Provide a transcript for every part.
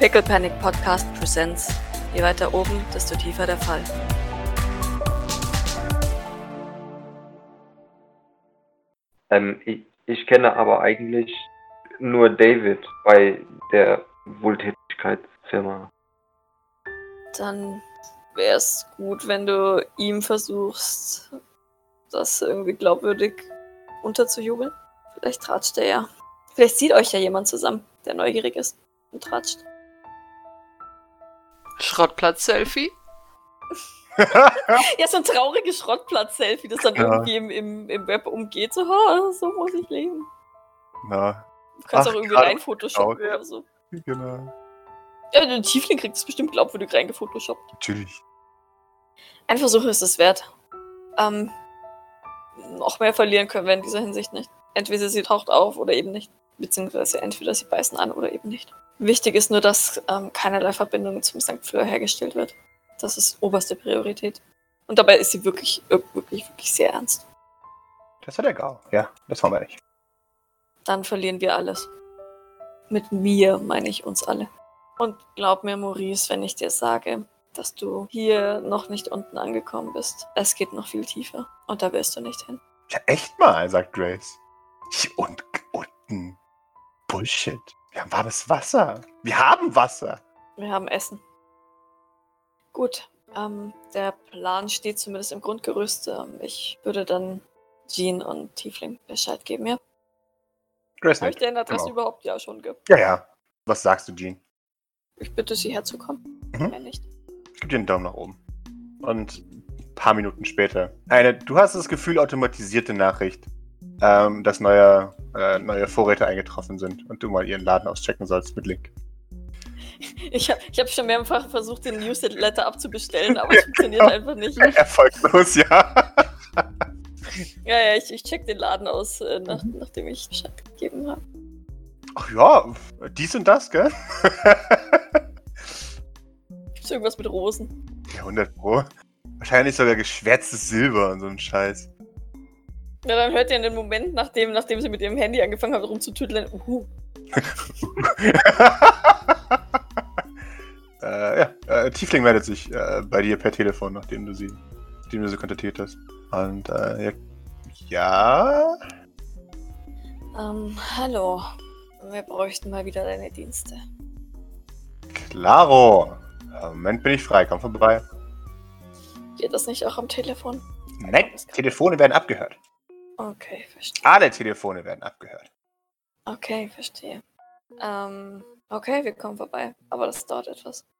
Pickle Panic Podcast Presents. Je weiter oben, desto tiefer der Fall. Ähm, ich, ich kenne aber eigentlich nur David bei der Wohltätigkeitsfirma. Dann wäre es gut, wenn du ihm versuchst, das irgendwie glaubwürdig unterzujubeln. Vielleicht tratscht er ja. Vielleicht sieht euch ja jemand zusammen, der neugierig ist und tratscht. Schrottplatz-Selfie? Ja, so ein trauriges Schrottplatz-Selfie, das dann Ja. irgendwie im, im, im Web umgeht. So, ha, so muss ich leben. Na, Du kannst Ach, auch irgendwie rein photoshoppen geschaut. oder so. genau. Ja, der Tiefling kriegt es bestimmt glaubwürdig reingefotoshoppt. Natürlich. Ein Versuch ist es wert. Ähm, noch mehr verlieren können wir in dieser Hinsicht nicht. Entweder sie taucht auf oder eben nicht. Beziehungsweise entweder sie beißen an oder eben nicht. Wichtig ist nur, dass ähm, keinerlei Verbindung zum St. Fleur hergestellt wird. Das ist oberste Priorität. Und dabei ist sie wirklich, ir- wirklich, wirklich sehr ernst. Das hat er gar. Ja, das wollen wir nicht. Dann verlieren wir alles. Mit mir meine ich uns alle. Und glaub mir, Maurice, wenn ich dir sage, dass du hier noch nicht unten angekommen bist. Es geht noch viel tiefer. Und da wirst du nicht hin. Ja, echt mal, sagt Grace. Und. Bullshit. Wir haben warmes Wasser. Wir haben Wasser. Wir haben Essen. Gut, ähm, der Plan steht zumindest im Grundgerüst. Ähm, ich würde dann Jean und Tiefling Bescheid geben, ja? Grace Habe ich deren Adresse Genau. überhaupt? Ja, schon. Ge Ja, ja. Was sagst du, Jean? ich bitte sie herzukommen. Mhm. Mehr nicht. Ich gebe dir einen Daumen nach oben. Und ein paar Minuten später. Eine, du hast das Gefühl, automatisierte Nachricht, ähm, dass neue, äh, neue Vorräte eingetroffen sind und du mal ihren Laden auschecken sollst mit Link. Ich habe ich hab schon mehrfach versucht, den Newsletter abzubestellen, aber es funktioniert einfach nicht. Erfolglos, ja. Ja, ja, ich, ich check den Laden aus, äh, nach, nachdem ich Bescheid gegeben habe. Ach ja, dies und das, gell? Gibt's irgendwas mit Rosen? Ja, 100 Pro. Wahrscheinlich sogar geschwärztes Silber und so ein Scheiß. Ja, dann hört ihr in den Moment, nachdem, nachdem sie mit ihrem Handy angefangen haben rumzutüdeln, uhu, äh, ja, äh, Tiefling meldet sich äh, bei dir per Telefon, nachdem du sie, nachdem du sie kontaktiert hast. Und äh, ja, ja, ähm, hallo. Wir bräuchten mal wieder deine Dienste. klaro. Äh, Moment bin ich frei, komm vorbei. Geht das nicht auch am Telefon? Nein, Telefone werden abgehört. Okay, verstehe. Alle Telefone werden abgehört. Okay, verstehe. Ähm, okay, wir kommen vorbei. Aber das dauert etwas.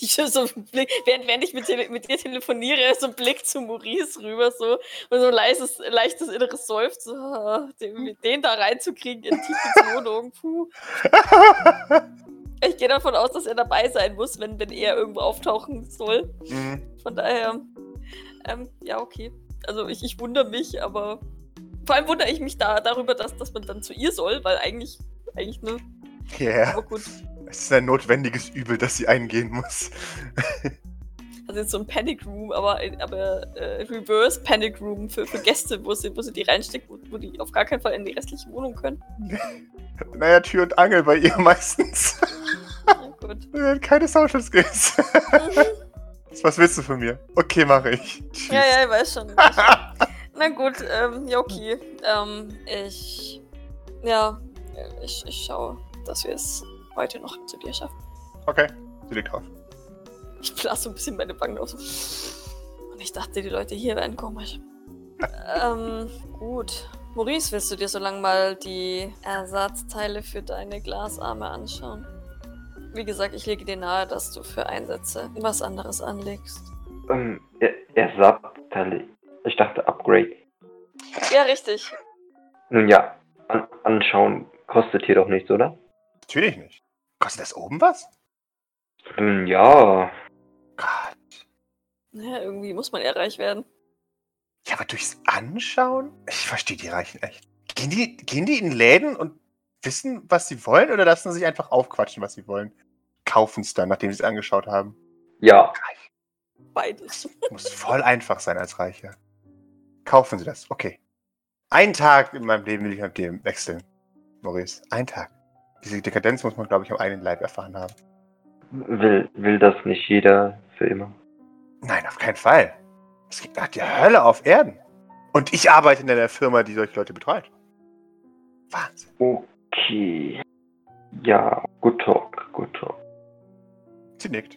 Ich so Blick, während, während ich mit, mit dir telefoniere, so ein Blick zu Maurice rüber, so, und so ein leises, leichtes inneres Seufzen, so, ah, den, den da reinzukriegen in Tiefens Wohnung, puh. Ich gehe davon aus, dass er dabei sein muss, wenn, wenn er irgendwo auftauchen soll. Mhm. Von daher, ähm, ja, okay. Also ich, ich wundere mich, aber vor allem wundere ich mich da darüber, dass, dass man dann zu ihr soll, weil eigentlich, eigentlich, ne, Ja, aber gut. es ist ein notwendiges Übel, das sie eingehen muss. Also jetzt so ein Panic Room, aber, aber äh, Reverse Panic Room für, für Gäste, wo sie, wo sie die reinsteckt, wo, wo die auf gar keinen Fall in die restliche Wohnung können. naja, Tür und Angel bei ihr meistens. Ja, gut. Keine Social Skills. Mhm. Was willst du von mir? Okay, mache ich. Tschüss. Ja, ja, ich weiß schon. ich weiß schon. Na gut, ähm, ja, okay. Ähm, ich. Ja, ich, ich schaue, dass wir es heute noch zu dir schaffen. Okay, sie liegt auf. Ich blasse so ein bisschen meine Wangen aus. Und ich dachte, die Leute hier wären komisch. ähm, gut. Maurice, willst du dir so lange mal die Ersatzteile für deine Glasarme anschauen? Wie gesagt, ich lege dir nahe, dass du für Einsätze was anderes anlegst. Ähm, er, Ersatzteile. Ich dachte Upgrade. Ja, richtig. Nun ja, an, anschauen kostet hier doch nichts, oder? Natürlich nicht. Kostet das oben was? Nun ja. Gott. Ja, irgendwie muss man eher reich werden. Ja, aber durchs Anschauen? Ich verstehe die Reichen echt. Gehen die, gehen die in Läden und wissen, was sie wollen oder lassen sie sich einfach aufquatschen, was sie wollen? Kaufen es dann, nachdem sie es angeschaut haben. Ja. Beides. Muss voll einfach sein als Reicher. Kaufen Sie das. Okay. Einen Tag in meinem Leben will ich mit dem wechseln. Maurice. Ein Tag. Diese Dekadenz muss man, glaube ich, am eigenen Leib erfahren haben. Will, will das nicht jeder für immer? Nein, auf keinen Fall. Es gibt nach die Hölle auf Erden. Und ich arbeite in einer Firma, die solche Leute betreut. Wahnsinn. Okay. Ja, good talk, good talk. Sie nickt.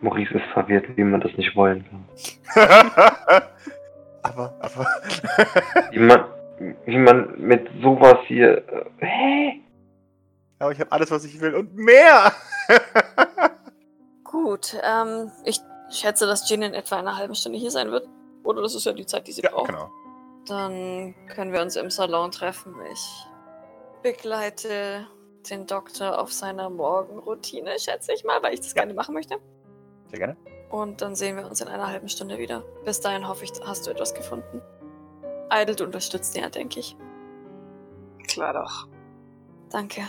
Maurice ist verwirrt, wie man das nicht wollen kann. aber, aber. Wie man, wie man mit sowas hier. Äh, hä? aber ich habe alles, was ich will und mehr. Gut, ähm, ich schätze, dass Jean in etwa einer halben Stunde hier sein wird. Oder das ist ja die Zeit, die sie ja, braucht. genau. Dann können wir uns im Salon treffen. Ich begleite den Doktor auf seiner Morgenroutine, schätze ich mal, weil ich das Ja. gerne machen möchte. Sehr gerne. Und dann sehen wir uns in einer halben Stunde wieder. Bis dahin hoffe ich, hast du etwas gefunden. Eidelt unterstützt ihn ja, denke ich. Klar doch. Danke.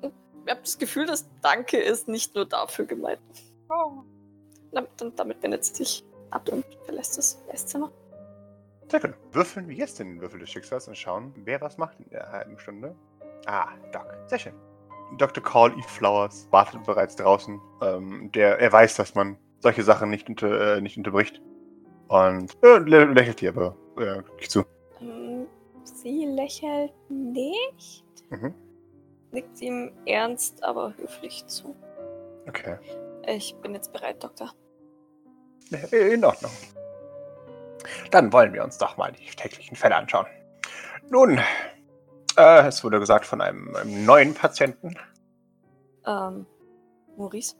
Ich habe das Gefühl, dass Danke ist nicht nur dafür gemeint. Oh. Damit, damit wendet sie sich ab und verlässt das Esszimmer. Sehr gut. Würfeln wir jetzt den Würfel des Schicksals und schauen, wer was macht in der halben Stunde. Ah, Doc. Sehr schön. Dr. Call E. Flowers wartet bereits draußen. Ähm, der, er weiß, dass man solche Sachen nicht, unter, äh, nicht unterbricht. Und äh, lä lächelt dir aber äh, zu. Ähm, Sie lächelt nicht. Mhm. Nickt ihm ernst, aber höflich zu. Okay. Ich bin jetzt bereit, Doktor. In Ordnung. Dann wollen wir uns doch mal die täglichen Fälle anschauen. Nun, äh, es wurde gesagt von einem, einem neuen Patienten. Ähm, Maurice,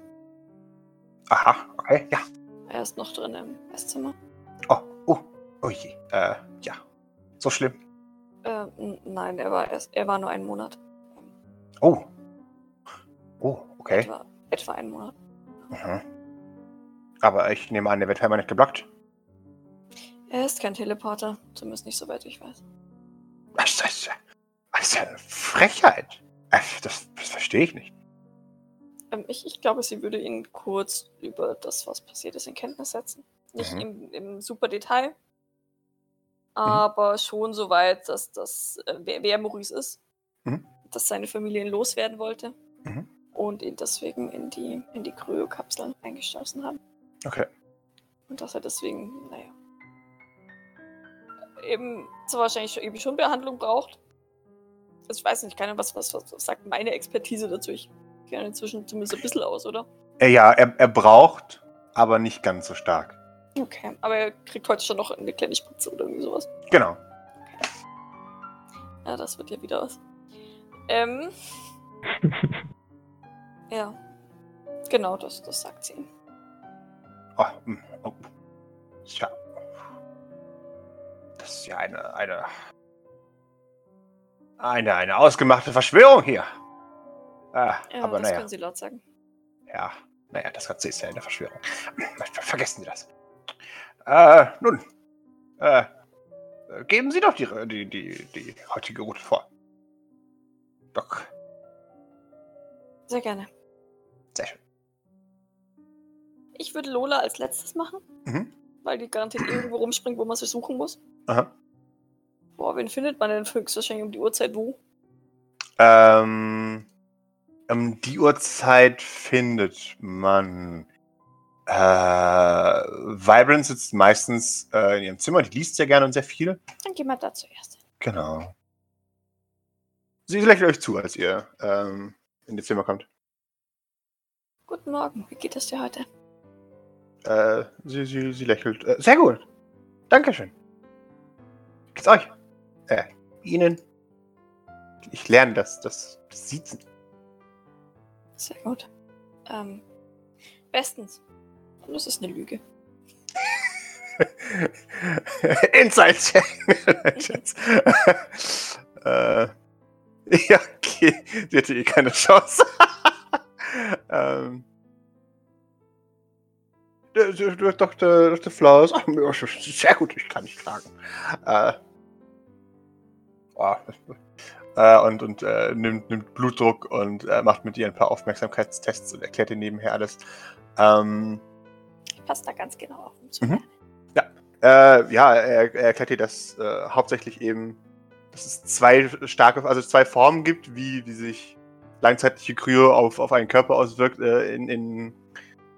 Aha, okay, ja. er ist noch drin im Esszimmer. Oh, oh, oh je. Äh, ja. So schlimm. Äh, nein, er war erst, er war nur einen Monat. Oh. Oh, okay. Etwa, etwa einen Monat. Mhm. Aber ich nehme an, der wird nicht geblockt. Er ist kein Teleporter, zumindest nicht soweit ich weiß. Ist, ja- das ist ja eine Frechheit. Äh, Das, das verstehe ich nicht. Ähm, ich, ich glaube, sie würde ihn kurz über das, was passiert ist, in Kenntnis setzen. Nicht Mhm. im, im super Detail, aber schon so weit, dass das, äh, wer, wer Maurice ist, Mhm. dass seine Familie ihn loswerden wollte Mhm. und ihn deswegen in die, in die Kryokapseln eingestoßen haben. Okay. Und dass er deswegen, naja, eben zwar wahrscheinlich schon, eben schon Behandlung braucht. Also ich weiß nicht, keine was, was, was sagt meine Expertise dazu. Ich kenne inzwischen zumindest ein bisschen aus, oder? Äh, ja, er, er braucht, aber nicht ganz so stark. Okay, aber er kriegt heute schon noch eine kleine Spritze oder irgendwie sowas. Genau. Ja, das wird ja wieder was. Ähm, ja. Genau, das, das sagt sie ihm. Oh, hm, oh. Tja. Das ist ja eine, eine, eine, eine ausgemachte Verschwörung hier. Ah, Ja, aber das naja. können sie laut sagen. Ja, naja, das Ganze ist ja eine Verschwörung. Ver- Vergessen Sie das. Äh, nun. Äh, geben Sie doch die, die, die, die heutige Route vor. Doc, Sehr gerne. sehr schön. Ich würde Lola als letztes machen, Mhm. weil die garantiert irgendwo rumspringt, wo man sie suchen muss. Aha. Boah, wen findet man denn höchstwahrscheinlich um die Uhrzeit wo? Ähm, um die Uhrzeit findet man. Äh, Vibrant sitzt meistens äh, in ihrem Zimmer, die liest sehr gerne und sehr viel. Dann gehen wir da zuerst hin. Genau. Sie lächelt euch zu, als ihr ähm, in das Zimmer kommt. Guten Morgen, wie geht es dir heute? Äh, sie, sie, sie lächelt. Äh, sehr gut. Dankeschön. Wie geht's euch? Äh, Ihnen? Ich lerne das, das, das Siezen. Sehr gut. Ähm, bestens. Und es ist eine Lüge. Inside-Check. Äh, ja, okay. Sie hatte eh keine Chance. ähm. Der- der- der Dr. Dr. Flowers. Ach, sehr gut, ich kann nicht klagen. Äh, oh, äh, und und äh, nimmt, nimmt Blutdruck und äh, macht mit ihr ein paar Aufmerksamkeitstests und erklärt ihr nebenher alles. Ähm, Ich passe da ganz genau auf zu. Mhm. Äh, ja, er, er erklärt dir, dass äh, hauptsächlich eben dass es zwei starke, also zwei Formen gibt, wie, wie sich langzeitliche Kryo auf, auf einen Körper auswirkt. In, in,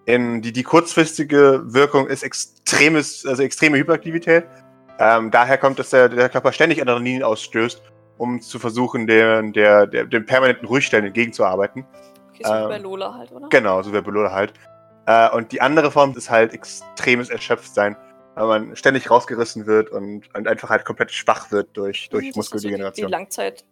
in die, die kurzfristige Wirkung ist extremes, also extreme Hyperaktivität. Ähm, daher kommt, dass der, der Körper ständig Adrenalin ausstößt, um zu versuchen, der, der, der, dem permanenten Ruhigstellen entgegenzuarbeiten. Okay, so wie Ähm, bei Lola halt, oder? Genau, so wäre Belola halt. Äh, und die andere Form ist halt extremes Erschöpftsein, weil man ständig rausgerissen wird und, und einfach halt komplett schwach wird durch, durch Mhm, das ist so die- Die Muskeldegeneration. Langzeit.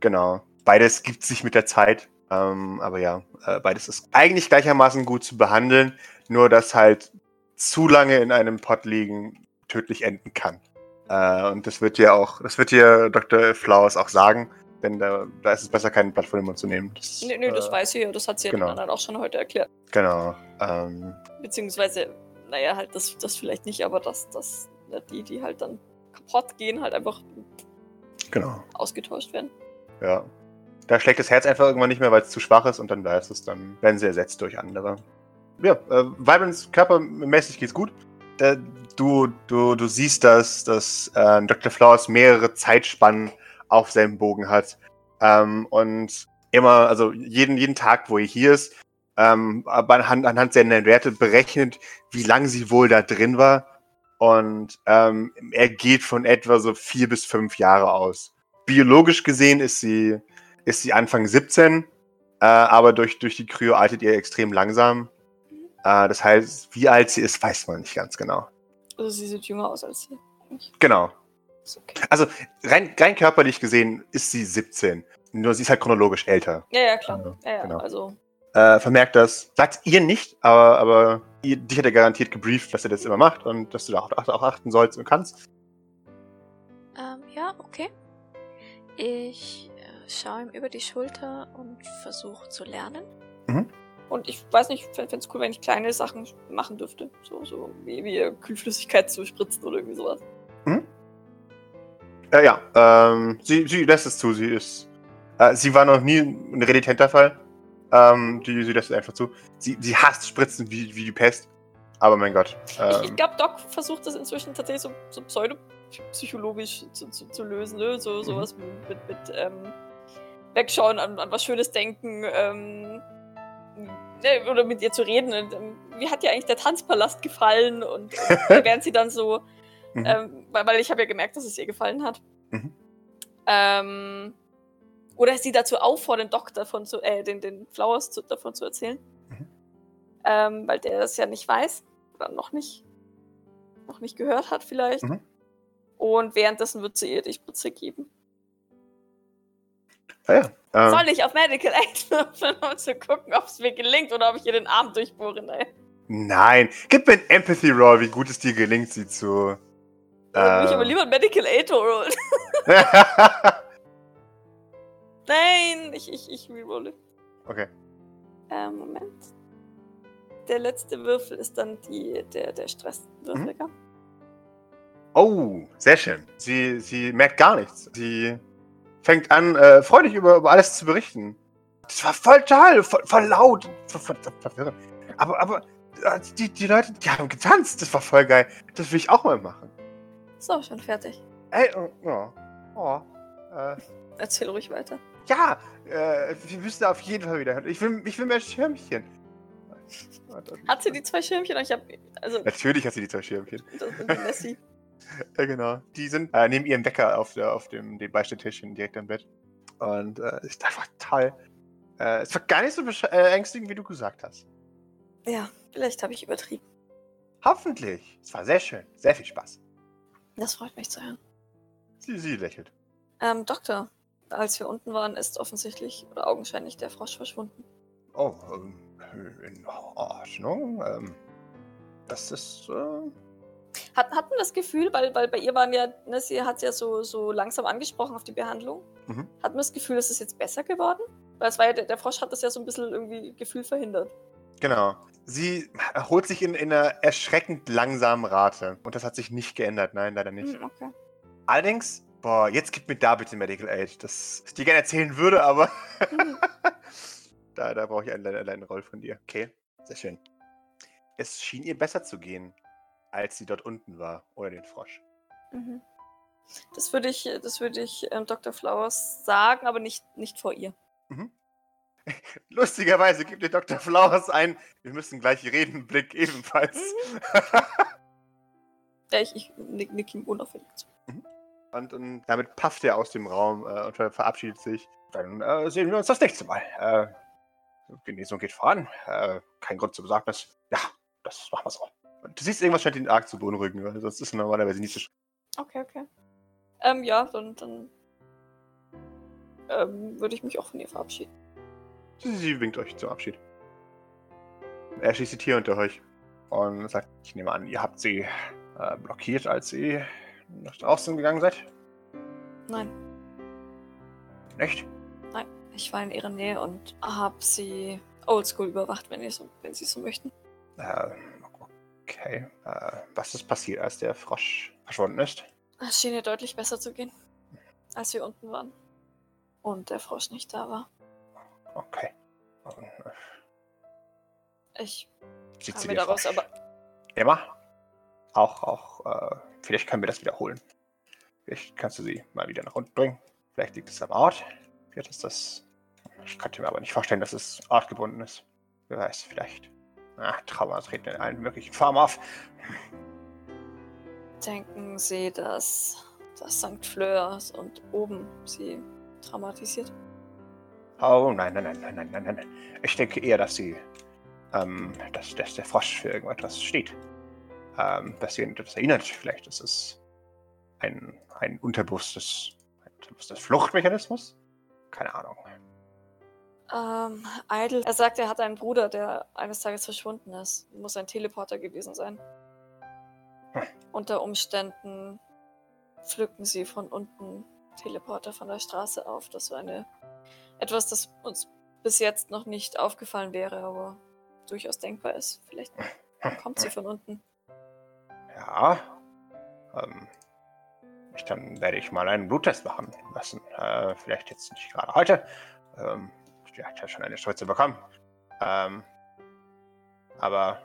Genau. Beides gibt sich mit der Zeit. Ähm, aber ja, äh, beides ist eigentlich gleichermaßen gut zu behandeln, nur dass halt zu lange in einem Pott liegen tödlich enden kann. Äh, und das wird dir auch, das wird dir Dr. Flowers auch sagen, denn da, da ist es besser, kein Blatt vor den Mund zu nehmen. Das, Nö, nö, das äh, weiß sie ja, das hat sie ja genau. den anderen auch schon heute erklärt. Genau. Ähm, Beziehungsweise, naja, halt das, das vielleicht nicht, aber dass, dass ne, die, die halt dann kaputt gehen, halt einfach genau. ausgetauscht werden. Ja. Da schlägt das Herz einfach irgendwann nicht mehr, weil es zu schwach ist und dann weiß es, dann werden sie ersetzt durch andere. Ja, äh, Vibrance körpermäßig geht's gut. Äh, du, du, du siehst, dass, dass äh, Dr. Flowers mehrere Zeitspannen auf seinem Bogen hat. Ähm, und immer, also jeden, jeden Tag, wo er hier ist, ähm, anhand, anhand seiner Werte berechnet, wie lange sie wohl da drin war. Und ähm, er geht von etwa so vier bis fünf Jahre aus. Biologisch gesehen ist sie, ist sie Anfang 17, äh, aber durch, durch die Kryo altet ihr extrem langsam. Äh, das heißt, wie alt sie ist, weiß man nicht ganz genau. Also sie sieht jünger aus als sie. Genau. Ist okay. Also rein, rein körperlich gesehen ist sie 17. Nur sie ist halt chronologisch älter. Ja, ja, klar. Ja, ja, genau. also. Äh, vermerkt das. Sagt ihr nicht, aber, aber ihr, dich hat er garantiert gebrieft, dass er das immer macht und dass du da auch, auch achten sollst und kannst. Ähm, ja, okay. Ich äh, schaue ihm über die Schulter und versuche zu lernen. Und ich weiß nicht, ich fände es cool, wenn ich kleine Sachen machen dürfte. So, so wie, wie Kühlflüssigkeit zu spritzen oder irgendwie sowas. Äh, ja, ähm, sie, sie lässt es zu. Sie ist. Äh, sie war noch nie ein renitenter Fall. Ähm, die, sie lässt es einfach zu. Sie, sie hasst Spritzen wie, wie die Pest. Aber mein Gott. Ich, Ähm, ich glaube, Doc versucht das inzwischen tatsächlich so, so pseudopsychologisch zu, zu, zu lösen, ne? So, sowas mit, mit, mit ähm, Wegschauen, an, an was Schönes denken, ähm, oder mit ihr zu reden. Und, ähm, wie hat dir eigentlich der Tanzpalast gefallen? Und äh, während sie dann so, Mhm. ähm, weil, weil ich habe ja gemerkt, dass es ihr gefallen hat. Mhm. Ähm, oder sie dazu auffordern, Doc davon zu, äh, den, den Flowers zu, davon zu erzählen. Mhm. Ähm, weil der das ja nicht weiß. Oder noch nicht. Noch nicht gehört hat, vielleicht. Mhm. Und währenddessen wird sie ihr die Spritze geben. Ah ja, ähm, Soll ich auf Medical Aid würfeln, um zu gucken, ob es mir gelingt oder ob ich ihr den Arm durchbohre? Nein. Nein, gib mir ein Empathy Roll, wie gut es dir gelingt, sie zu. Ich aber ähm, lieber ein Medical Aid rollen. Nein, ich, ich, ich rerolle. okay. Ähm, Moment. Der letzte Würfel ist dann die, der, der Stresswürfel, Mhm. Oh, sehr schön. Sie, sie merkt gar nichts. Sie fängt an, äh, freudig über, über alles zu berichten. Das war voll toll, voll, voll laut, voll, voll. Aber, aber äh, die, die Leute, die haben getanzt, das war voll geil. Das will ich auch mal machen. So, schon fertig. Ey, oh, oh, oh äh, Erzähl ruhig weiter. ja, äh, wir müssen auf jeden Fall wieder. Ich will, ich will mehr Schirmchen. Hat sie die zwei Schirmchen? Ich hab. Also, Natürlich hat sie die zwei Schirmchen. das Messi. Ja, genau. Die sind äh, neben ihrem Wecker auf, der, auf dem, dem Beistelltischchen direkt am Bett. Und äh, ich dachte, toll. Äh, es war gar nicht so besch- äh, ängstigend, wie du gesagt hast. Ja, vielleicht habe ich übertrieben. Hoffentlich. Es war sehr schön. Sehr viel Spaß. Das freut mich zu hören. Sie, sie lächelt. Ähm, Doktor, als wir unten waren, ist offensichtlich oder augenscheinlich der Frosch verschwunden. Oh, ähm, in Ordnung. Ähm, das ist. Äh, Hat, hat man das Gefühl, weil, weil bei ihr waren ja, ne, sie hat ja so, so langsam angesprochen auf die Behandlung. Mhm. Hat man das Gefühl, es ist jetzt besser geworden? Weil es war ja, der, der Frosch hat das ja so ein bisschen irgendwie Gefühl verhindert. genau. Sie erholt sich in, in einer erschreckend langsamen Rate. Und das hat sich nicht geändert. Nein, leider nicht. Hm, okay. Allerdings, boah, jetzt gib mir da bitte Medical Aid. Das ich dir gerne erzählen würde, aber Hm. da, da brauche ich einen, einen, einen Roll von dir. Okay, sehr schön. Es schien ihr besser zu gehen, als sie dort unten war, ohne den Frosch. Mhm. Das würde ich, das würde ich ähm, Dr. Flowers sagen, aber nicht, nicht vor ihr. Lustigerweise gibt dir Dr. Flowers ein, wir müssen gleich reden, Blick ebenfalls. Ja, ich, ich nick, nick ihm unauffällig zu. Und, und damit pafft er aus dem Raum äh, und ver- verabschiedet sich. Dann äh, sehen wir uns das nächste Mal. Äh, Genesung geht voran. Äh, kein Grund zur Besorgnis. Ja, das machen wir so. Du siehst, irgendwas scheint ihn arg zu beunruhigen, weil sonst ist er normalerweise nicht so. sch- Okay, okay. Ähm, ja, dann, dann ähm, würde ich mich auch von ihr verabschieden. Sie, sie winkt euch zum Abschied. Er schließt die Tür unter euch und sagt: Ich nehme an, ihr habt sie äh, blockiert, als sie nach draußen gegangen seid. Nein, Nicht? ich war in ihrer Nähe und habe sie oldschool überwacht, wenn, ihr so, wenn sie so möchten. Äh, okay. Äh, was ist passiert, als der Frosch verschwunden ist? Es schien ihr deutlich besser zu gehen, als wir unten waren. Und der Frosch nicht da war. Okay. Ich sieht sie mir daraus Frosch? aber. Emma? Auch, auch, äh, vielleicht können wir das wiederholen. Vielleicht kannst du sie mal wieder nach unten bringen. Vielleicht liegt es am Ort. Vielleicht ist das. Ich könnte mir aber nicht vorstellen, dass es ortgebunden ist. Wer weiß, vielleicht. Ach, Trauma treten in allen möglichen Formen auf. Denken Sie, dass das St. Fleurs und oben sie traumatisiert? Oh, nein, nein, nein, nein, nein, nein, nein. Ich denke eher, dass sie, ähm, dass, dass der Frosch für irgendetwas steht. Ähm, dass sie an etwas erinnert. Vielleicht ist es ein, ein unterbewusstes, ein unterbewusstes Fluchtmechanismus? Keine Ahnung. Ähm, Idle. Er sagt, er hat einen Bruder, der eines Tages verschwunden ist. Muss ein Teleporter gewesen sein. Hm. Unter Umständen pflücken sie von unten Teleporter von der Straße auf. Das war eine etwas, das uns bis jetzt noch nicht aufgefallen wäre, aber durchaus denkbar ist. Vielleicht kommt sie von unten. Ja. Ähm, ich, dann werde ich mal einen Bluttest machen lassen. Äh, vielleicht jetzt nicht gerade heute. Ähm, ich hatte ja schon eine Spritze bekommen. Ähm, aber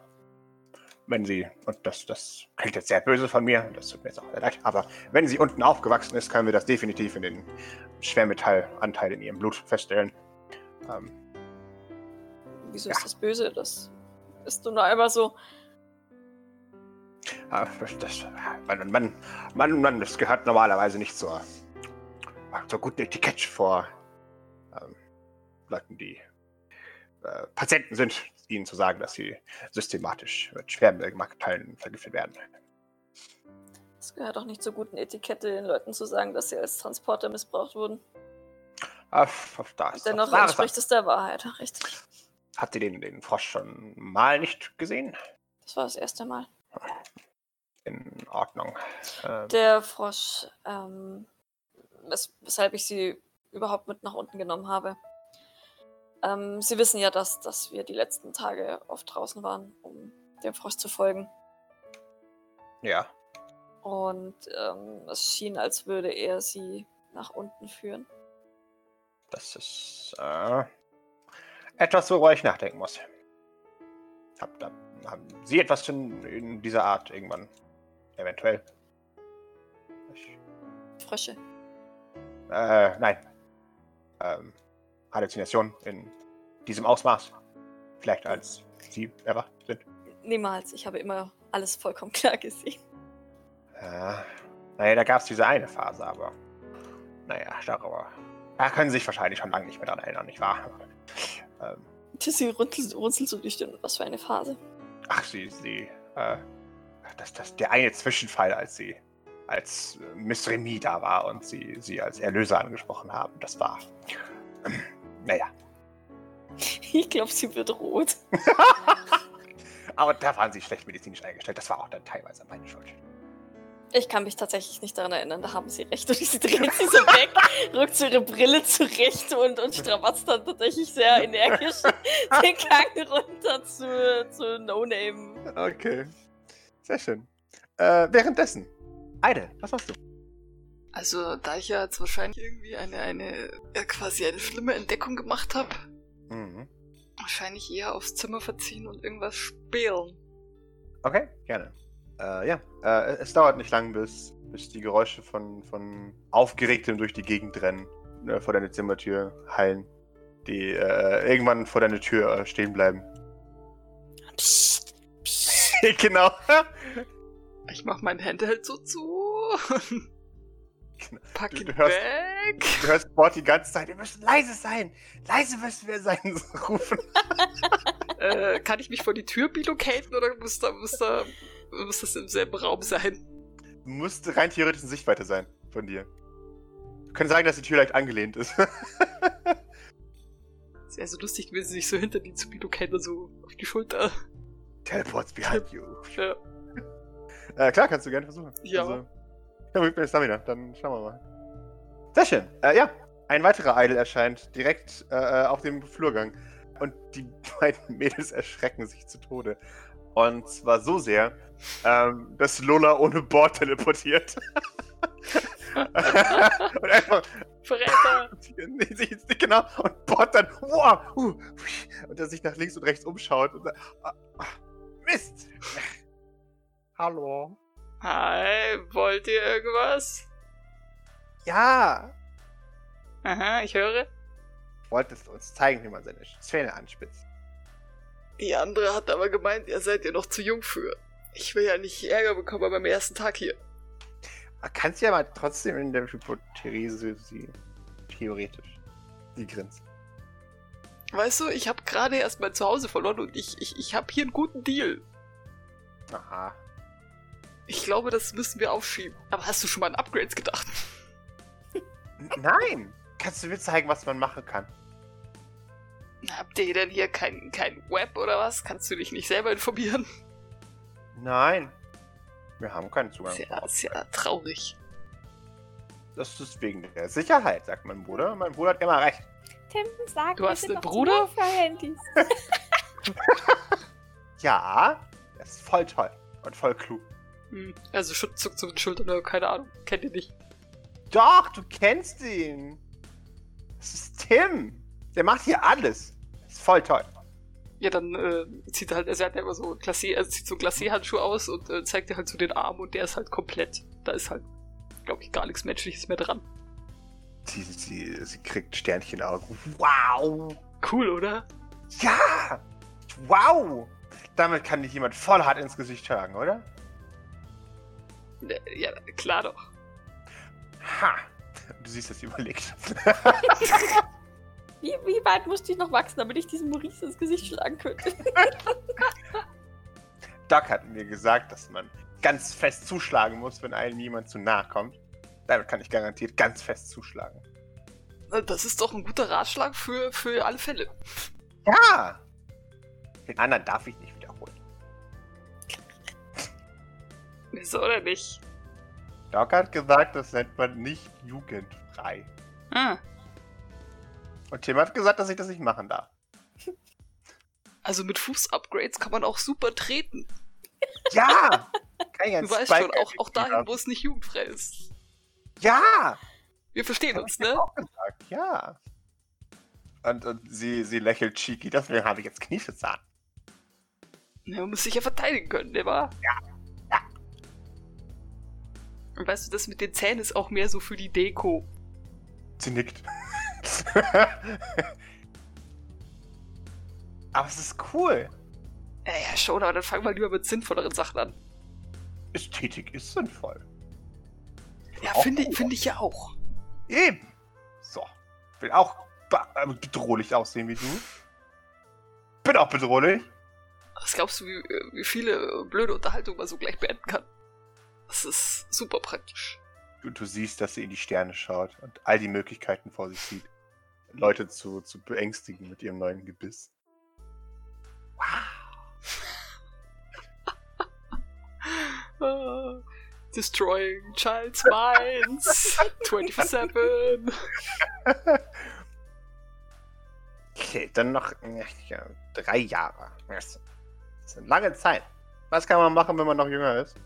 wenn sie, und das, das klingt jetzt sehr böse von mir, das tut mir jetzt auch sehr leid, aber wenn sie unten aufgewachsen ist, können wir das definitiv in den Schwermetallanteil in ihrem Blut feststellen. Ähm, Wieso Ja. ist das böse? Das ist nur einmal so. Das, Mann, Mann, Mann, Mann, das gehört normalerweise nicht zur, zur guten Etikett vor Leuten, die äh, Patienten sind, ihnen zu sagen, dass sie systematisch mit Schwermetallen vergiftet werden. Es gehört auch nicht zur guten Etikette, den Leuten zu sagen, dass sie als Transporter missbraucht wurden. Ah, da ist Dennoch entspricht es der Wahrheit, richtig. Habt ihr den, den Frosch schon mal nicht gesehen? Das war das erste Mal. In Ordnung. Ähm, Der Frosch, ähm, wes weshalb ich sie überhaupt mit nach unten genommen habe. Ähm, sie wissen ja, dass, dass wir die letzten Tage oft draußen waren, um dem Frosch zu folgen. ja, Und ähm, es schien, als würde er sie nach unten führen. das ist äh, etwas, worüber ich nachdenken muss. Hab, da, haben Sie etwas in, in dieser Art irgendwann? Eventuell. Ich, Frösche. äh, nein. Ähm, Halluzination in diesem Ausmaß. Vielleicht als Sie erwacht sind. Niemals. Ich habe immer alles vollkommen klar gesehen. Äh, naja, da gab es diese eine Phase, aber. Naja, darüber. Da können Sie sich wahrscheinlich schon lange nicht mehr dran erinnern, nicht wahr? Ähm, Sie runzelt, runzelt so die Stirn. Was für eine Phase. ach, Sie, Sie, äh, das, das, der eine Zwischenfall, als Sie, als äh, Miss Remy da war und Sie, Sie als Erlöser angesprochen haben, das war. Ähm, naja, Ich glaube, sie wird rot. aber da waren Sie schlecht medizinisch eingestellt. Das war auch dann teilweise meine Schuld. Ich kann mich tatsächlich nicht daran erinnern, da haben sie recht. Und sie dreht sie so weg, rückt so ihre Brille zurecht und, und strapatzt dann tatsächlich sehr energisch den Gang runter zu, zu No Name. Okay. Sehr schön. Äh, währenddessen. Eide, was machst du? Also, da ich ja jetzt wahrscheinlich irgendwie eine, eine, ja, quasi eine schlimme Entdeckung gemacht habe, Mhm. wahrscheinlich eher aufs Zimmer verziehen und irgendwas spielen. Okay, gerne. Äh, ja, äh, es dauert nicht lang, bis, bis die Geräusche von, von Aufgeregtem durch die Gegend rennen, äh, vor deine Zimmertür hallen, die äh, irgendwann vor deiner Tür äh, stehen bleiben. Psst, psst. genau. Ich mach mein Handheld so zu. Pack Du- du hörst- weg. Du hörst Bord die ganze Zeit, wir müssen leise sein. Leise müssen wir sein, so rufen. Äh, kann ich mich vor die Tür bilocaten oder muss, da, muss, da, muss das im selben Raum sein? Musste rein theoretisch in Sichtweite sein von dir. Wir können sagen, dass die Tür leicht angelehnt ist. Es wäre so lustig gewesen, sich so hinter die zu bilocaten, so auf die Schulter. Teleports behind you. Ja. Äh, klar, kannst du gerne versuchen. Ja. Also, ja, mit mir Stamina, dann schauen wir mal. Sehr schön. Äh, ja, ein weiterer Idol erscheint direkt äh, auf dem Flurgang. Und die beiden Mädels erschrecken sich zu Tode. Und zwar so sehr, ähm, dass Lola ohne Bord teleportiert. und einfach Verräter! Nee, sich jetzt nicht genau und Bord dann wow, uh, und er sich nach links und rechts umschaut und dann, ah, ah, Mist. Hallo. Hi, wollt ihr irgendwas? Ja. Aha, ich höre. Wolltest du uns zeigen, wie man seine Zähne anspitzt? Die andere hat aber gemeint, ihr seid ja noch zu jung für. Ich will ja nicht Ärger bekommen beim ersten Tag hier. Man kann ja mal trotzdem in der Hypothese sie theoretisch. Die grinst. Weißt du, ich habe gerade erst mein Zuhause verloren und ich, ich, ich habe hier einen guten Deal. Aha. Ich glaube, das müssen wir aufschieben. Aber hast du schon mal an Upgrades gedacht? Nein. Kannst du mir zeigen, was man machen kann? Habt ihr denn hier kein, kein Web oder was? Kannst du dich nicht selber informieren? Nein. Wir haben keinen Zugang. Sehr, sehr traurig. Das ist wegen der Sicherheit, sagt mein Bruder. Mein Bruder hat immer recht. Tim, sag, Du wir hast einen Bruder? Handys. Ja, das ist voll toll und voll klug. Hm. Also zuckt zu den Schultern, oder keine Ahnung. Kennt ihr nicht. Doch, du kennst ihn. Das ist Tim. Der macht hier alles. Ist voll toll. Ja, dann äh, zieht er halt, also er hat ja immer so Glacé, er zieht so Glacé-Handschuhe aus und äh, zeigt dir halt so den Arm und der ist halt komplett. Da ist halt, glaube ich, gar nichts Menschliches mehr dran. Sie, sie, sie kriegt Sternchenaugen. Wow. Cool, oder? Ja. Wow. Damit kann dich jemand voll hart ins Gesicht schlagen, oder? Ja, klar doch. Ha. Du siehst, dass sie überlegt. Wie, wie weit musste ich noch wachsen, damit ich diesem Maurice ins Gesicht schlagen könnte? Doc hat mir gesagt, dass man ganz fest zuschlagen muss, wenn einem jemand zu nahe kommt. Damit kann ich garantiert ganz fest zuschlagen. Das ist doch ein guter Ratschlag für, für alle Fälle. Ja! Den anderen darf ich nicht Wieso oder nicht? Doc hat gesagt, das nennt man nicht jugendfrei. Ah, Und Tim hat gesagt, dass ich das nicht machen darf. also mit Fuß-Upgrades kann man auch super treten. Ja! Kann ein Du weißt Spike schon, auch, auch dahin, wo es nicht jugendfrei ist. Ja! Wir verstehen uns, ne? auch gesagt, ja. Und, und sie, sie lächelt cheeky, deswegen habe ich jetzt Knieschütze an. Ja, man muss sich ja verteidigen können, ne, wa? Ja. Und weißt du, das mit den Zähnen ist auch mehr so für die Deko. Sie nickt. Aber es ist cool. Ja, ja, schon, aber dann fangen wir lieber mit sinnvolleren Sachen an. Ästhetik ist sinnvoll. Ja, finde ich, finde ich ja auch. Eben. So. Will auch äh, bedrohlich aussehen wie du. Bin auch bedrohlich. Was glaubst du, wie, wie viele blöde Unterhaltungen man so gleich beenden kann? Das ist super praktisch. Du, du siehst, dass sie in die Sterne schaut und all die Möglichkeiten vor sich sieht. Leute zu, zu beängstigen mit ihrem neuen Gebiss. Ah, destroying child's minds 24-7. Okay, dann noch ja, drei Jahre. Das ist eine lange Zeit. Was kann man machen, wenn man noch jünger ist?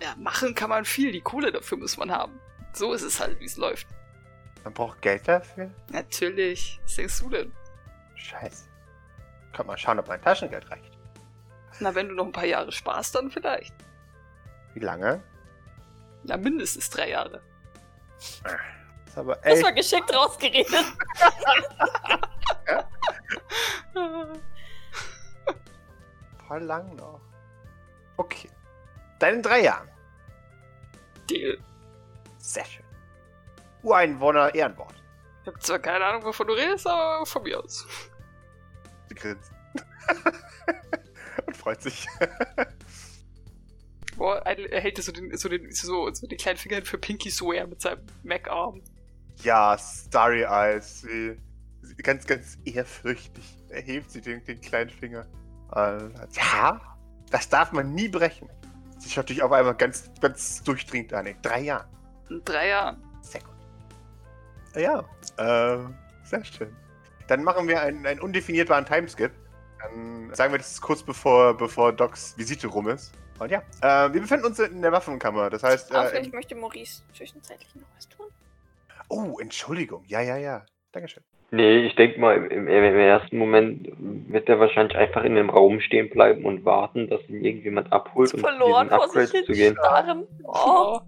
Ja, machen kann man viel. Die Kohle dafür muss man haben. So ist es halt, wie es läuft. Man braucht Geld dafür? Natürlich. Was denkst du denn? Scheiße. Kann mal schauen, ob mein Taschengeld reicht. Na, wenn du noch ein paar Jahre sparst, dann vielleicht. Wie lange? Na, mindestens drei Jahre. Das ist aber Das echt. war geschickt rausgeredet. voll lang noch. Okay. Dann in drei Jahren. Deal. Sehr schön. Ureinwohner Ehrenwort. Ich habe zwar keine Ahnung, wovon du redest, aber von mir aus. Sie grinst. Und freut sich. Boah, ein- er hält so den, so den, so, so den kleinen Finger hin für Pinky Swear mit seinem Mac-Arm. Ja, Starry Eyes. Sie, sie ganz, ganz ehrfürchtig erhebt sie den, den kleinen Finger. Ja, das darf man nie brechen. Dich auf einmal ganz, ganz durchdringend an. In drei Jahren. In drei Jahren. Sehr gut. Ja, äh, sehr schön. Dann machen wir einen, einen undefinierbaren Timeskip. Dann sagen wir, das ist kurz bevor, bevor Docs Visite rum ist. Und ja, äh, wir befinden uns in der Waffenkammer. Das heißt, Aber äh, vielleicht möchte Maurice zwischenzeitlich noch was tun. oh, Entschuldigung. Ja, ja, ja. Dankeschön. Nee, ich denke mal, im, im, ersten Moment wird er wahrscheinlich einfach in dem Raum stehen bleiben und warten, dass ihn irgendjemand abholt, um Verloren diesen vor sich Upgrades hin zu gehen. Oh.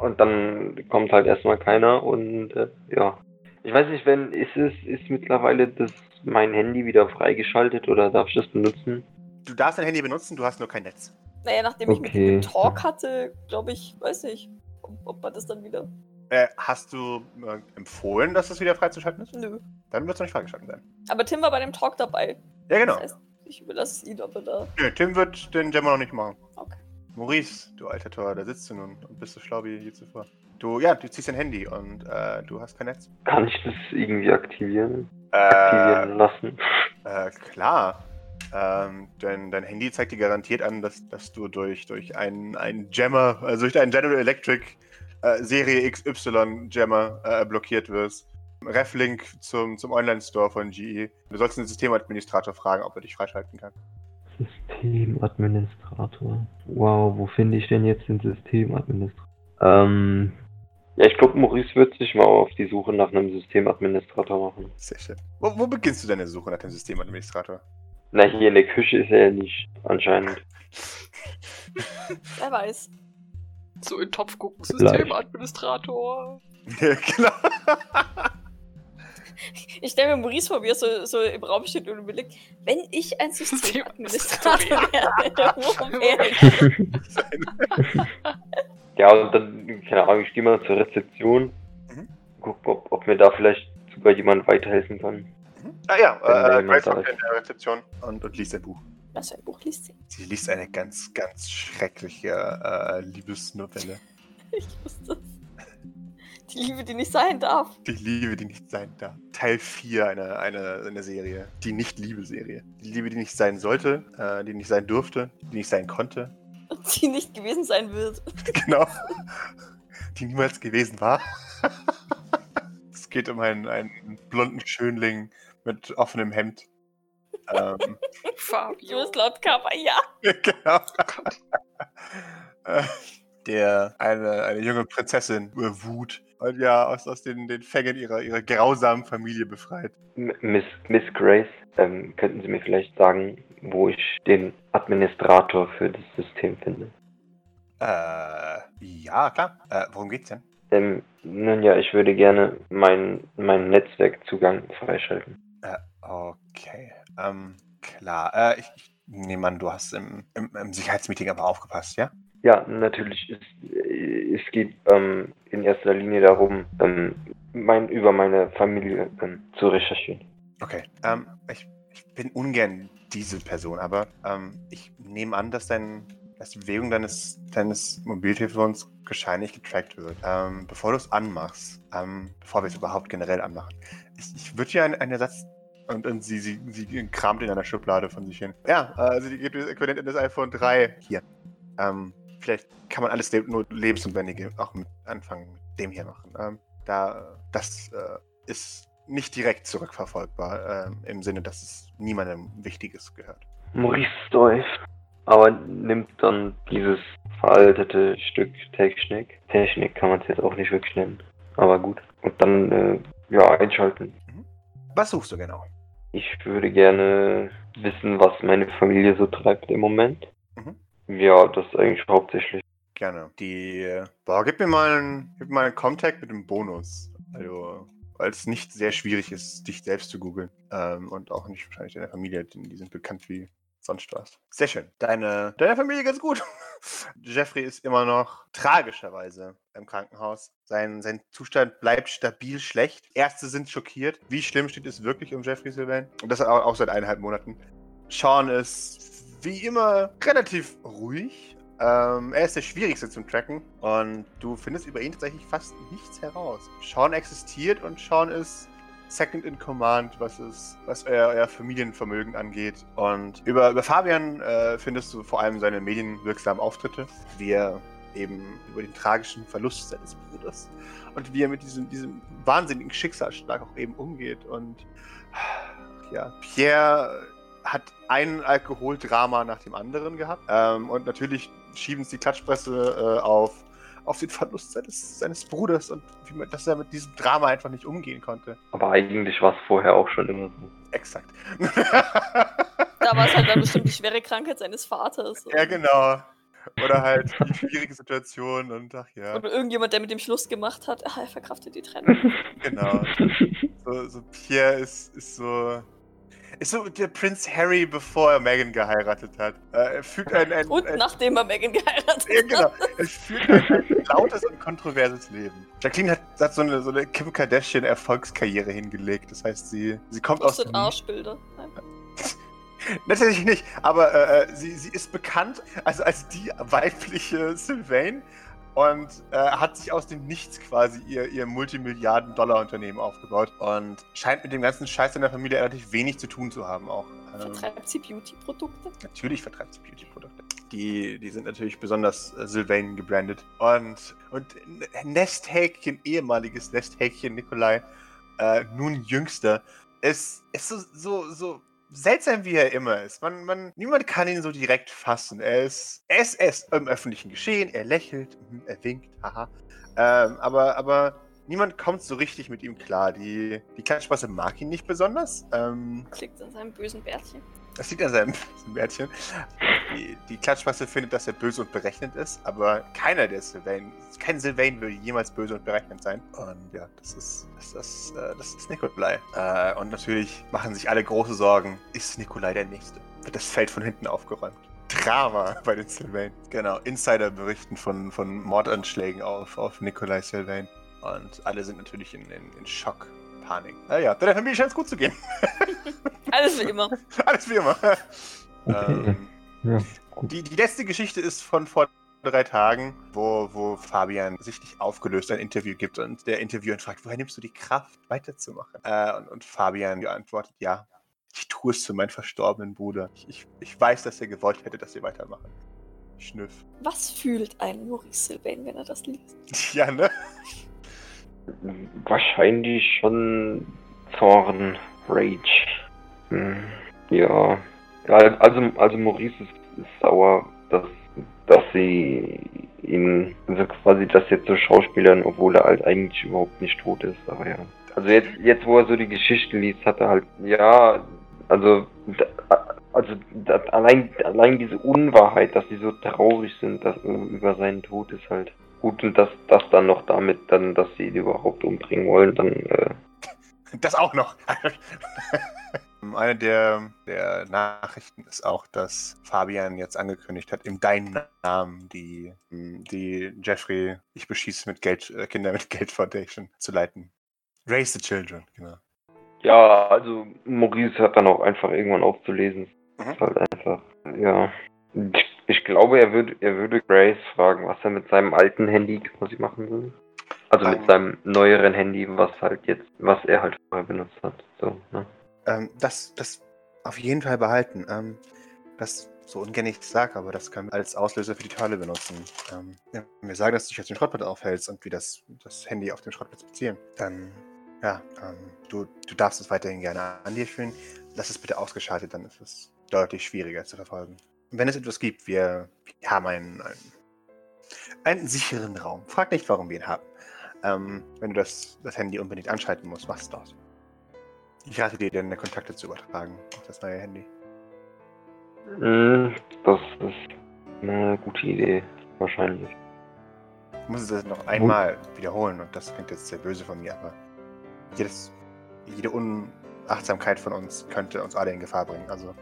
Und dann kommt halt erstmal keiner und äh, ja. Ich weiß nicht, wenn ist es ist mittlerweile das mein Handy wieder freigeschaltet oder darf ich das benutzen? Du darfst dein Handy benutzen, du hast nur kein Netz. Naja, nachdem ich mit Okay. den Talk hatte, glaube ich, weiß nicht, ob, ob man das dann wieder. Äh, hast du äh, empfohlen, dass das wieder freizuschalten ist? Nö. Dann wird es noch nicht freigeschalten sein. Aber Tim war bei dem Talk dabei. Ja, genau. Das heißt, ich überlasse es ihm, ob er da. Nö, Tim wird den Gemma noch nicht machen. Okay. Maurice, du alter Tor, da sitzt du nun und bist so schlau wie je zuvor. Du, ja, du ziehst dein Handy und äh, du hast kein Netz. Kann ich das irgendwie aktivieren? Aktivieren Äh, lassen? äh klar. Ähm, denn dein Handy zeigt dir garantiert an, dass, dass du durch, durch einen, einen Jammer, also durch einen General Electric äh, Serie XY Jammer äh, blockiert wirst. Reflink zum, zum Online-Store von GE. Du sollst den Systemadministrator fragen, ob er dich freischalten kann. Systemadministrator. Wow, wo finde ich denn jetzt den Systemadministrator? Ähm, ja, ich glaube, Maurice wird sich mal auf die Suche nach einem Systemadministrator machen. Sehr schön. Wo, wo beginnst du deine Suche nach dem Systemadministrator? Na, hier in der Küche ist er ja nicht, anscheinend. Wer weiß. So in den Topf gucken. Systemadministrator. Ja, genau. Ich stelle mir Maurice vor, wie er so, so im Raum steht und überlegt, wenn ich ein Systemadministrator wäre, wo wäre ich? Ja, und dann, keine Ahnung, ich gehe mal zur Rezeption. Mhm. Guck, ob, ob mir da vielleicht sogar jemand weiterhelfen kann. Ah ja, äh, Grace ist. in der Rezeption und, und liest ein Buch. Was für ein Buch liest sie? Sie liest eine ganz, ganz schreckliche äh, Liebesnovelle. Ich wusste es. Die Liebe, die nicht sein darf. Die Liebe, die nicht sein darf. Teil 4 einer eine, eine Serie. Die Nicht-Liebe-Serie. Die Liebe, die nicht sein sollte, äh, die nicht sein durfte, die nicht sein konnte. Und die nicht gewesen sein wird. genau. Die niemals gewesen war. es geht um einen, einen blonden Schönling mit offenem Hemd. Ähm, Du Fabio. bist laut Cover, ja. genau. Äh, der eine, eine junge Prinzessin äh, Wut und ja aus, aus den, den Fängen ihrer, ihrer grausamen Familie befreit. M- Miss, Miss Grace, ähm, könnten Sie mir vielleicht sagen, wo ich den Administrator für das System finde? Äh, ja, klar. Äh, worum geht's denn? Ähm, nun ja, ich würde gerne meinen meinen Netzwerkzugang freischalten. Äh, okay. Ähm, klar. Äh, ich, ich nehme an, du hast im, im, im Sicherheitsmeeting aber aufgepasst, ja? Ja, natürlich. Es, äh, es geht ähm, in erster Linie darum, ähm, mein, über meine Familie ähm, zu recherchieren. Okay. Ähm, ich, ich bin ungern diese Person, aber ähm, ich nehme an, dass dein dass die Bewegung deines, deines Mobiltelefons wahrscheinlich getrackt wird. Ähm, bevor du es anmachst, bevor wir es überhaupt generell anmachen, ich, ich würde dir einen, einen Ersatz und, und sie, sie, sie kramt in einer Schublade von sich hin. Ja, äh, also die gibt das Äquivalent in das iPhone 3 hier. Ähm, vielleicht kann man alles le nur lebensnotwendige auch mit anfangen mit dem hier machen. Ähm, da das äh, ist nicht direkt zurückverfolgbar, ähm, im Sinne, dass es niemandem Wichtiges gehört. Maurice seufzt, aber nimmt dann dieses veraltete Stück Technik. Technik kann man es jetzt auch nicht wirklich nennen, aber gut. Und dann, äh, ja, einschalten. Was suchst du genau? Ich würde gerne wissen, was meine Familie so treibt im Moment. Mhm. Ja, das eigentlich hauptsächlich. Gerne. Die. Boah, gib mir mal einen, gib mir mal einen Contact mit dem Bonus. Also, weil es nicht sehr schwierig ist, dich selbst zu googeln. Ähm, und auch nicht wahrscheinlich deine Familie, denn die sind bekannt wie sonst was. Sehr schön. Deine, deine Familie ganz gut. Jeffrey ist immer noch tragischerweise im Krankenhaus. Sein, sein Zustand bleibt stabil schlecht. Ärzte sind schockiert. Wie schlimm steht es wirklich um Jeffrey Sylvain? Und das auch, auch seit eineinhalb Monaten. Sean ist wie immer relativ ruhig. Ähm, er ist der schwierigste zum Tracken und du findest über ihn tatsächlich fast nichts heraus. Sean existiert und Sean ist Second in Command, was, es, was euer, euer Familienvermögen angeht. Und über, über Fabian äh, findest du vor allem seine medienwirksamen Auftritte, wie er eben über den tragischen Verlust seines Bruders und wie er mit diesem, diesem wahnsinnigen Schicksalsschlag auch eben umgeht. Und ja, Pierre hat ein Alkoholdrama nach dem anderen gehabt. Ähm, und natürlich schieben es die Klatschpresse äh, auf, auf den Verlust seines, seines Bruders und wie man, dass er mit diesem Drama einfach nicht umgehen konnte. Aber eigentlich war es vorher auch schon immer so. Exakt. Da war es halt dann bestimmt die schwere Krankheit seines Vaters. ja, genau. Oder halt die schwierige Situation und ach ja, Oder irgendjemand, der mit dem Schluss gemacht hat, ah, er verkraftet die Trennung. genau. So, so Pierre ist, ist so. Ist so der Prinz Harry, bevor er Meghan geheiratet hat. Äh, er führt ein, ein, Und ein, nachdem er Megan geheiratet Ja, hat. genau. Er führt ein, lautes und kontroverses Leben. Jacqueline hat, hat so, eine, so eine Kim Kardashian-Erfolgskarriere hingelegt. Das heißt, sie, sie kommt aus. Postet Arschbilder. Nein. Natürlich nicht, aber äh, äh, sie, sie ist bekannt also als die weibliche Sylvain und äh, hat sich aus dem Nichts quasi ihr, ihr Multimilliarden-Dollar-Unternehmen aufgebaut und scheint mit dem ganzen Scheiß in der Familie relativ wenig zu tun zu haben auch. Ähm, Vertreibt sie Beauty-Produkte? Natürlich vertreibt sie Beauty-Produkte. Die, die sind natürlich besonders äh, Sylvain gebrandet. Und, und Nesthäkchen, ehemaliges Nesthäkchen Nikolai, äh, nun jüngster, ist, ist so, so, so seltsam, wie er immer ist. Man, man, niemand kann ihn so direkt fassen. Er ist, er ist, er ist im öffentlichen Geschehen, er lächelt, mhm, er winkt, haha. Ähm, aber, aber niemand kommt so richtig mit ihm klar. Die, die Klatschmasse mag ihn nicht besonders. Ähm, Klickt an seinem bösen Bärtchen. Das liegt an seinem Bärtchen. Die, die Klatschmasse findet, dass er böse und berechnend ist, aber keiner der Sylvain, kein Sylvain würde jemals böse und berechnend sein. Und ja, das ist, das, das, äh, das ist Nikolai. Äh, und natürlich machen sich alle große Sorgen. Ist Nikolai der Nächste? Wird das Feld von hinten aufgeräumt? Drama bei den Sylvain. Genau, Insider berichten von, von Mordanschlägen auf, auf Nikolai Sylvain. Und alle sind natürlich in, in, in Schock, Panik. Ah ja, deiner Familie scheint es gut zu gehen. Alles wie immer. Alles wie immer. Okay. ähm, Ja. die, die letzte Geschichte ist von vor drei Tagen, wo, wo Fabian sichtlich aufgelöst ein Interview gibt und der Interviewer fragt, woher nimmst du die Kraft, weiterzumachen? Äh, und, und Fabian antwortet, ja, ich tue es für meinen verstorbenen Bruder. Ich, ich, ich weiß, dass er gewollt hätte, dass wir weitermachen. Schnüff. Was fühlt ein Maurice Sylvain, wenn er das liest? Ja, ne? Wahrscheinlich schon Zorn, Rage. Hm, ja. Also, also Maurice ist, ist sauer, dass, dass sie ihn, also quasi das jetzt so schauspielern, obwohl er halt eigentlich überhaupt nicht tot ist, aber ja. Also jetzt, jetzt wo er so die Geschichte liest, hat er halt, ja, also, also allein, allein diese Unwahrheit, dass sie so traurig sind dass, über seinen Tod ist halt gut und dass das dann noch damit dann, dass sie ihn überhaupt umbringen wollen, dann äh, Das auch noch. Eine der, der Nachrichten ist auch, dass Fabian jetzt angekündigt hat, in deinem Namen die, die Jeffrey, ich beschieße mit Geld, äh, Kinder mit Geld Foundation zu leiten. Raise the Children, genau. Ja, also Maurice hat dann auch einfach irgendwann aufzulesen. Mhm. Ist halt einfach, ja. Ich, ich glaube, er würde, er würde Grace fragen, was er mit seinem alten Handy quasi machen will. Also Ähm. mit seinem neueren Handy, was halt jetzt, was er halt vorher benutzt hat. So, ne? Ähm, das, das auf jeden Fall behalten. Ähm, das so ungern ich sage, aber das können wir als Auslöser für die Teile benutzen. Ähm, ja, wenn wir sagen, dass du dich auf den Schrottplatz aufhältst und wir das, das Handy auf den Schrottplatz beziehen, dann ja, ähm, du, du darfst es weiterhin gerne an dir führen. Lass es bitte ausgeschaltet, dann ist es deutlich schwieriger zu verfolgen. Und wenn es etwas gibt, wir, wir haben einen, einen, einen sicheren Raum. Frag nicht, warum wir ihn haben. Ähm, wenn du das, das Handy unbedingt anschalten musst, mach's dort. Ich rate dir, deine Kontakte zu übertragen auf das neue Handy. Hm, Das ist eine gute Idee, wahrscheinlich. Ich muss es noch einmal wiederholen und das klingt jetzt sehr böse von mir, aber jedes, jede Unachtsamkeit von uns könnte uns alle in Gefahr bringen. Also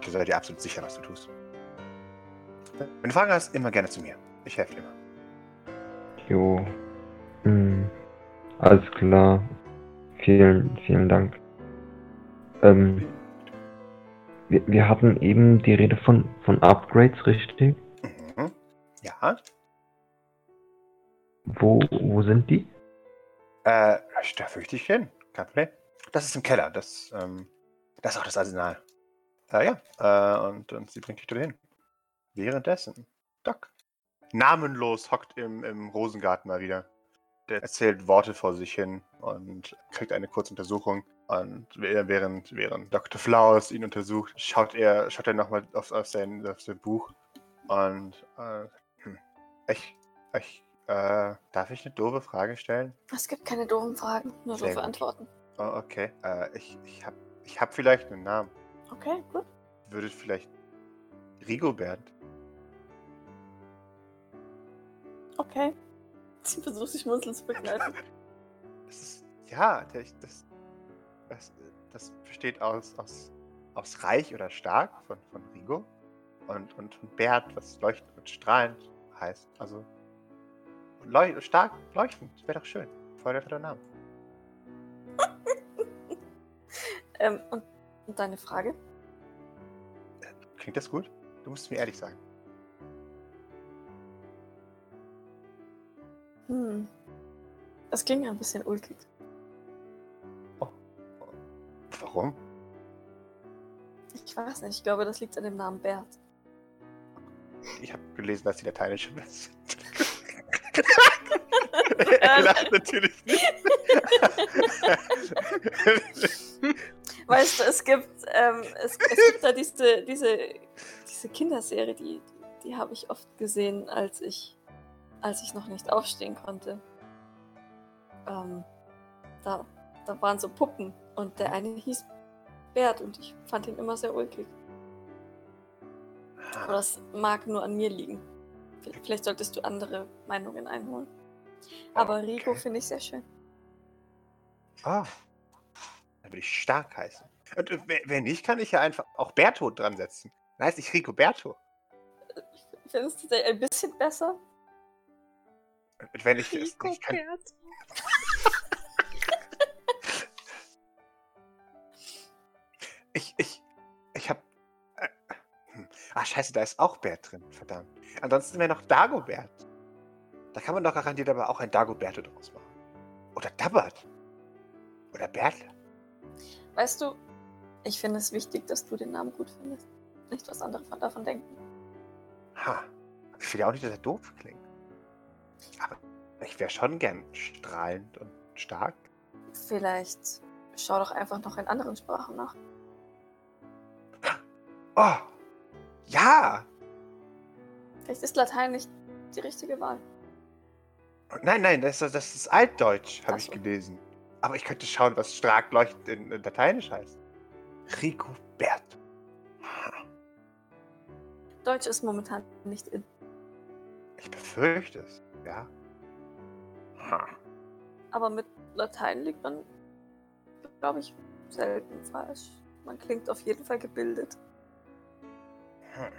bitte sei dir absolut sicher, was du tust. Wenn du Fragen hast, immer gerne zu mir. Ich helfe dir immer. Jo. Hm. Alles klar. Vielen, vielen Dank. Ähm, wir, wir hatten eben die Rede von, von Upgrades, richtig? Mhm. Ja, Wo, wo sind die? äh, da führe ich hin. Kein Problem. Das ist im Keller. Das, ähm, das ist auch das Arsenal. Äh, ja, äh, und, und sie bringt dich dorthin. Währenddessen, Doc. Namenlos hockt im, im Rosengarten mal wieder. Der erzählt Worte vor sich hin und kriegt eine kurze Untersuchung. Und während, während Dr. Flowers ihn untersucht, schaut er, schaut er nochmal auf, auf, sein, auf sein Buch. Und äh, hm, ich, ich, äh, darf ich eine doofe Frage stellen? Es gibt keine doofen Fragen, nur Sehr doofe gut. Antworten. Oh, okay. Äh, ich, ich hab, ich hab vielleicht einen Namen. Okay, gut. Würde vielleicht Rigobert? Okay. Sie versucht sich Schmunzeln zu begleiten. Das ist, ja, der, das, das, das besteht aus, aus, aus reich oder stark von, von Rigo und, und von Bert, was leuchtend und strahlend heißt. Also leuch, stark, leuchtend, wäre doch schön. Voll der Name. ähm, und, und deine Frage? Klingt das gut? Du musst es mir ehrlich sagen. Hm. Das klingt ein bisschen ulkig. Warum? Ich weiß nicht, ich glaube, das liegt an dem Namen Bert. Ich habe gelesen, dass die lateinische sind. er lacht natürlich nicht. Weißt du, es gibt, ähm, es, es gibt da diese, diese, diese Kinderserie, die, die, die habe ich oft gesehen, als ich, als ich noch nicht aufstehen konnte. Ähm, da, da waren so Puppen und der eine hieß Bert und ich fand ihn immer sehr ulkig. Aber das mag nur an mir liegen. Vielleicht solltest du andere Meinungen einholen. Aber Rico Okay. finde ich sehr schön. Ah. Dann würde ich stark heißen. Und äh, wer nicht, kann ich ja einfach auch Berto dran setzen. Dann heißt ich Rico Berto. Findest du den ein bisschen besser? Und wenn ich es nicht kann. Ich, ich, ich hab. Äh, hm. Ah, scheiße, da ist auch Bert drin. Verdammt. Ansonsten wäre noch Dagobert. Da kann man doch garantiert aber auch ein Dagoberto draus machen. Oder Dabbert. Oder Bertle. Weißt du, ich finde es wichtig, dass du den Namen gut findest. Nicht, was andere von davon denken. Ha. Ich will ja auch nicht, dass er doof klingt. Aber ich wäre schon gern strahlend und stark. Vielleicht schau doch einfach noch in anderen Sprachen nach. Oh! Ja! Vielleicht ist Latein nicht die richtige Wahl. Nein, nein, das, ist- das ist Altdeutsch, habe Ach ich so. gelesen. Aber ich könnte schauen, was stark leuchtend in, in Lateinisch heißt. Rigobert. Deutsch ist momentan nicht in. Ich befürchte es, ja. Ha. Aber mit Latein liegt man, glaube ich, selten falsch. Man klingt auf jeden Fall gebildet. Hm.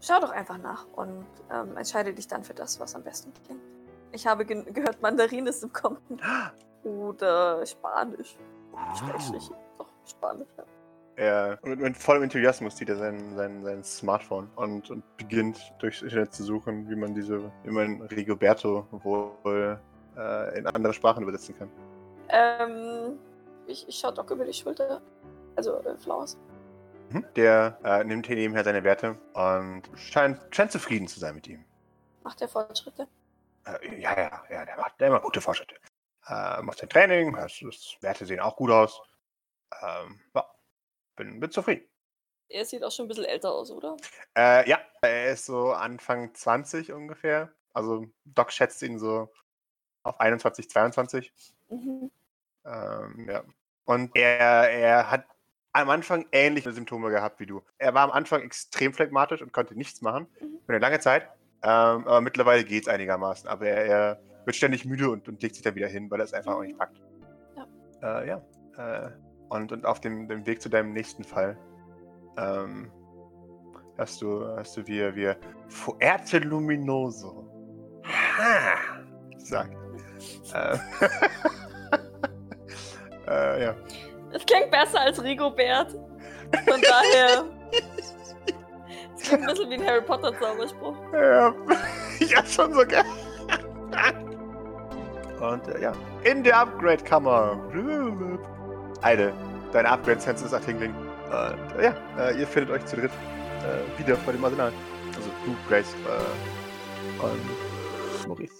Schau doch einfach nach und ähm, entscheide dich dann für das, was am besten klingt. Ich habe ge gehört, Mandarin ist im Kommen. Oder Spanisch. Schrägstrich. Doch, Spanisch, ja. Er, mit, mit vollem Enthusiasmus zieht er sein, sein, sein Smartphone und, und beginnt durchs Internet zu suchen, wie man diese, wie man Rigoberto wohl äh, in andere Sprachen übersetzen kann. Ähm, ich, ich schaue Doc über die Schulter. Also, äh, Flowers. Mhm. Der äh, nimmt hier nebenher seine Werte und scheint, scheint zufrieden zu sein mit ihm. Macht der Fortschritte? Äh, ja, ja, ja, der macht, der macht gute Fortschritte. Äh, macht sein Training, das, das Werte sehen auch gut aus. Ähm, ja, bin, bin zufrieden. Er sieht auch schon ein bisschen älter aus, oder? Äh, ja, er ist so Anfang 20 ungefähr. Also Doc schätzt ihn so auf 21, 22. Mhm. Ähm, ja. Und er, er hat am Anfang ähnliche Symptome gehabt wie du. Er war am Anfang extrem phlegmatisch und konnte nichts machen Mhm. für eine lange Zeit. Ähm, aber mittlerweile geht es einigermaßen. Aber er, er wird ständig müde und, und legt sich dann wieder hin, weil er es einfach auch nicht packt. Ja. Äh, ja. Äh, und, und auf dem, dem Weg zu deinem nächsten Fall ähm, hast du, hast du wie, wie Fuerte Luminoso. Ha! Sagt. Äh, äh, ja. Es klingt besser als Rigobert. Von daher. Es klingt ein bisschen wie ein Harry Potter Zauberspruch. Ja, ja schon so geil. Und äh, ja, in der Upgrade-Kammer. Eine, deine Upgrade-Sense ist Tingling. Und äh, ja, äh, ihr findet euch zu dritt äh, wieder vor dem Arsenal. Also du, Grace äh, und Maurice.